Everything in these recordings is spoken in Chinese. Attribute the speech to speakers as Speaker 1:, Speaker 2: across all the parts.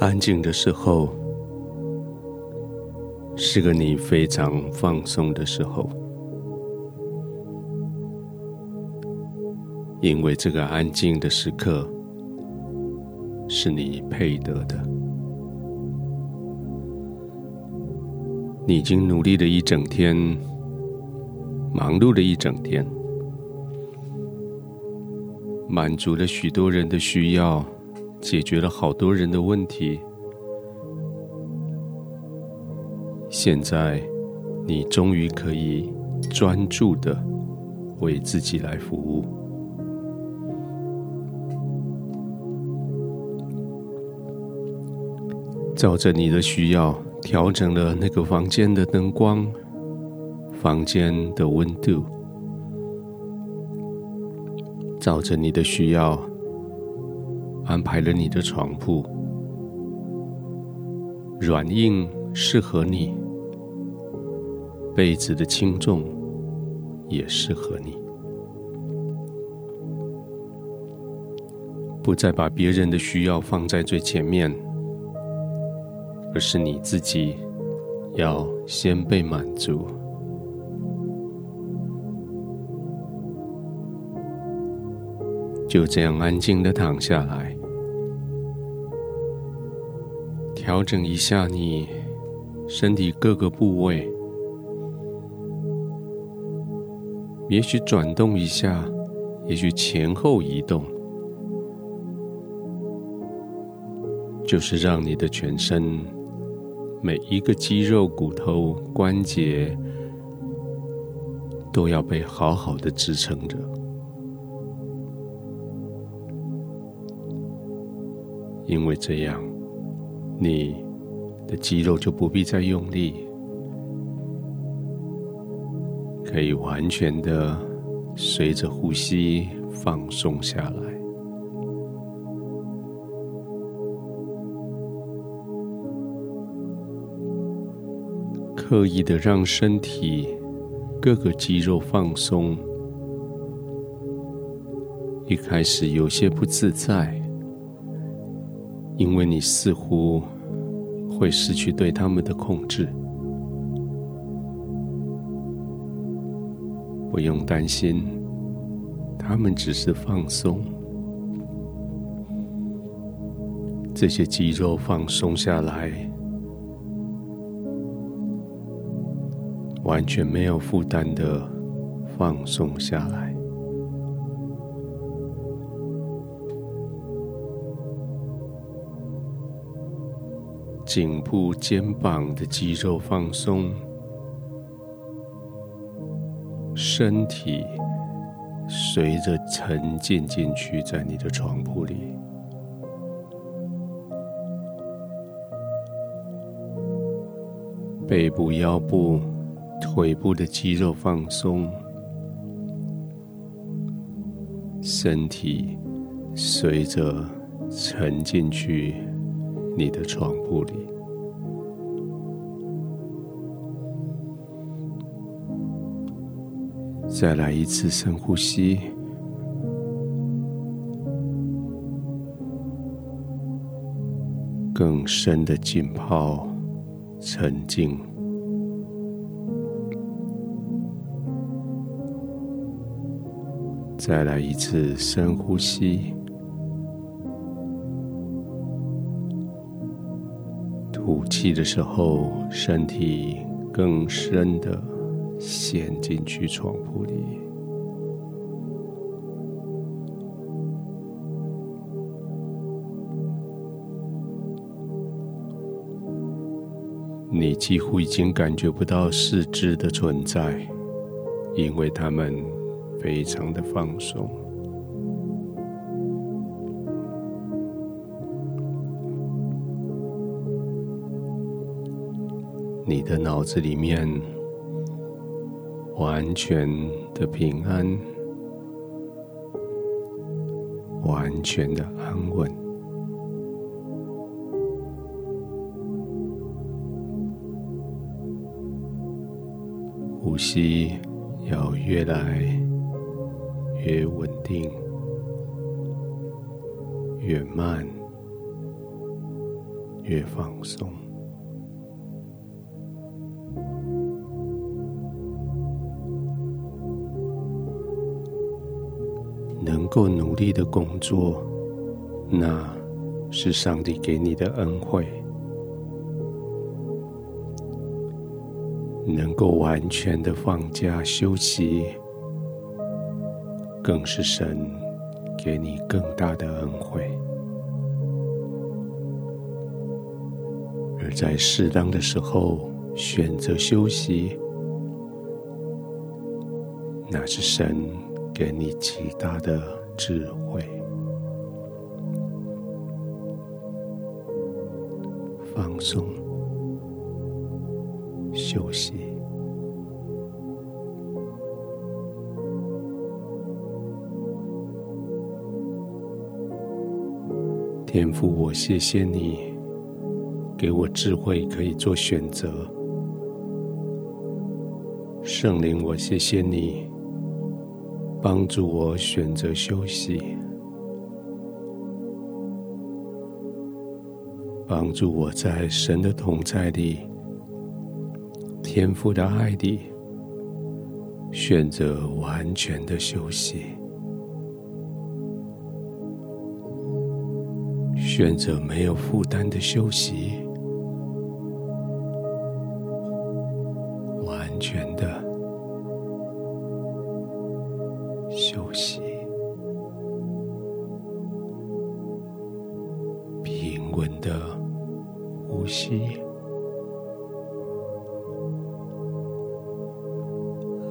Speaker 1: 安静的时候，是个你非常放松的时候，因为这个安静的时刻是你配得的。你已经努力了一整天，忙碌了一整天，满足了许多人的需要，解决了好多人的问题。现在，你终于可以专注的为自己来服务。照着你的需要，调整了那个房间的灯光、房间的温度，照着你的需要，安排了你的床铺，软硬适合你。被子的轻重也适合你，不再把别人的需要放在最前面，而是你自己要先被满足。就这样安静的躺下来，调整一下你身体各个部位。也许转动一下，也许前后移动，就是让你的全身每一个肌肉、骨头、关节都要被好好的支撑着，因为这样，你的肌肉就不必再用力。可以完全的随着呼吸放松下来，刻意的让身体各个肌肉放松。一开始有些不自在，因为你似乎会失去对他们的控制。不用担心，他们只是放松。这些肌肉放松下来，完全没有负担的放松下来。颈部、肩膀的肌肉放松。身体随着沉浸进去，在你的床铺里，背部、腰部、腿部的肌肉放松，身体随着沉进去你的床铺里。再来一次深呼吸，更深的浸泡、沉静。再来一次深呼吸，吐气的时候，身体更深的。陷进去床铺里，你几乎已经感觉不到四肢的存在，因为他们非常的放松。你的脑子里面。完全的平安，完全的安稳，呼吸要越来越稳定，越慢越放松。能够努力的工作，那是上帝给你的恩惠；能够完全的放假休息，更是神给你更大的恩惠。而在适当的时候选择休息，那是神。给你极大的智慧，放松，休息。天父，我谢谢你给我智慧，可以做选择。圣灵，我谢谢你。帮助我选择休息，帮助我在神的同在里、天父的爱里，选择完全的休息，选择没有负担的休息，休息，平稳的呼吸，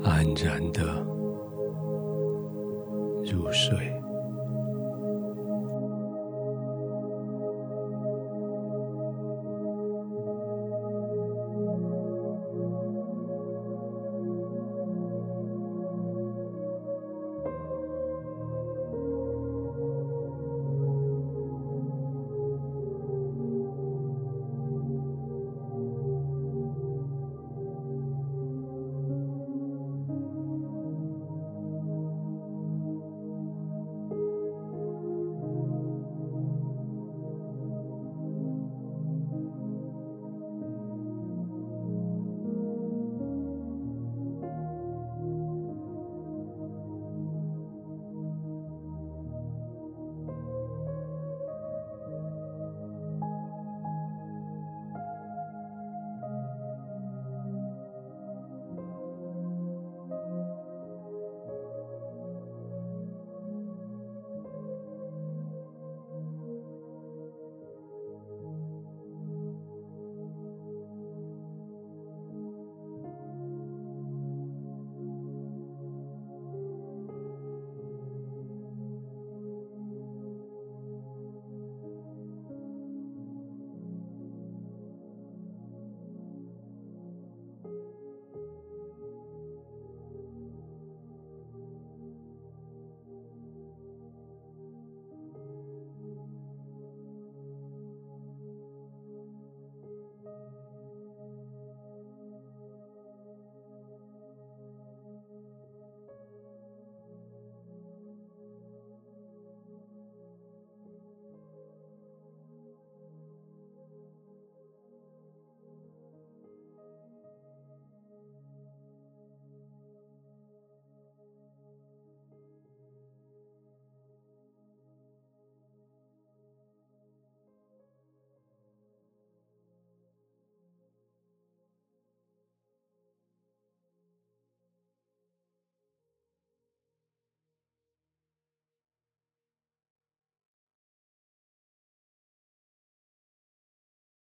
Speaker 1: 安然的入睡。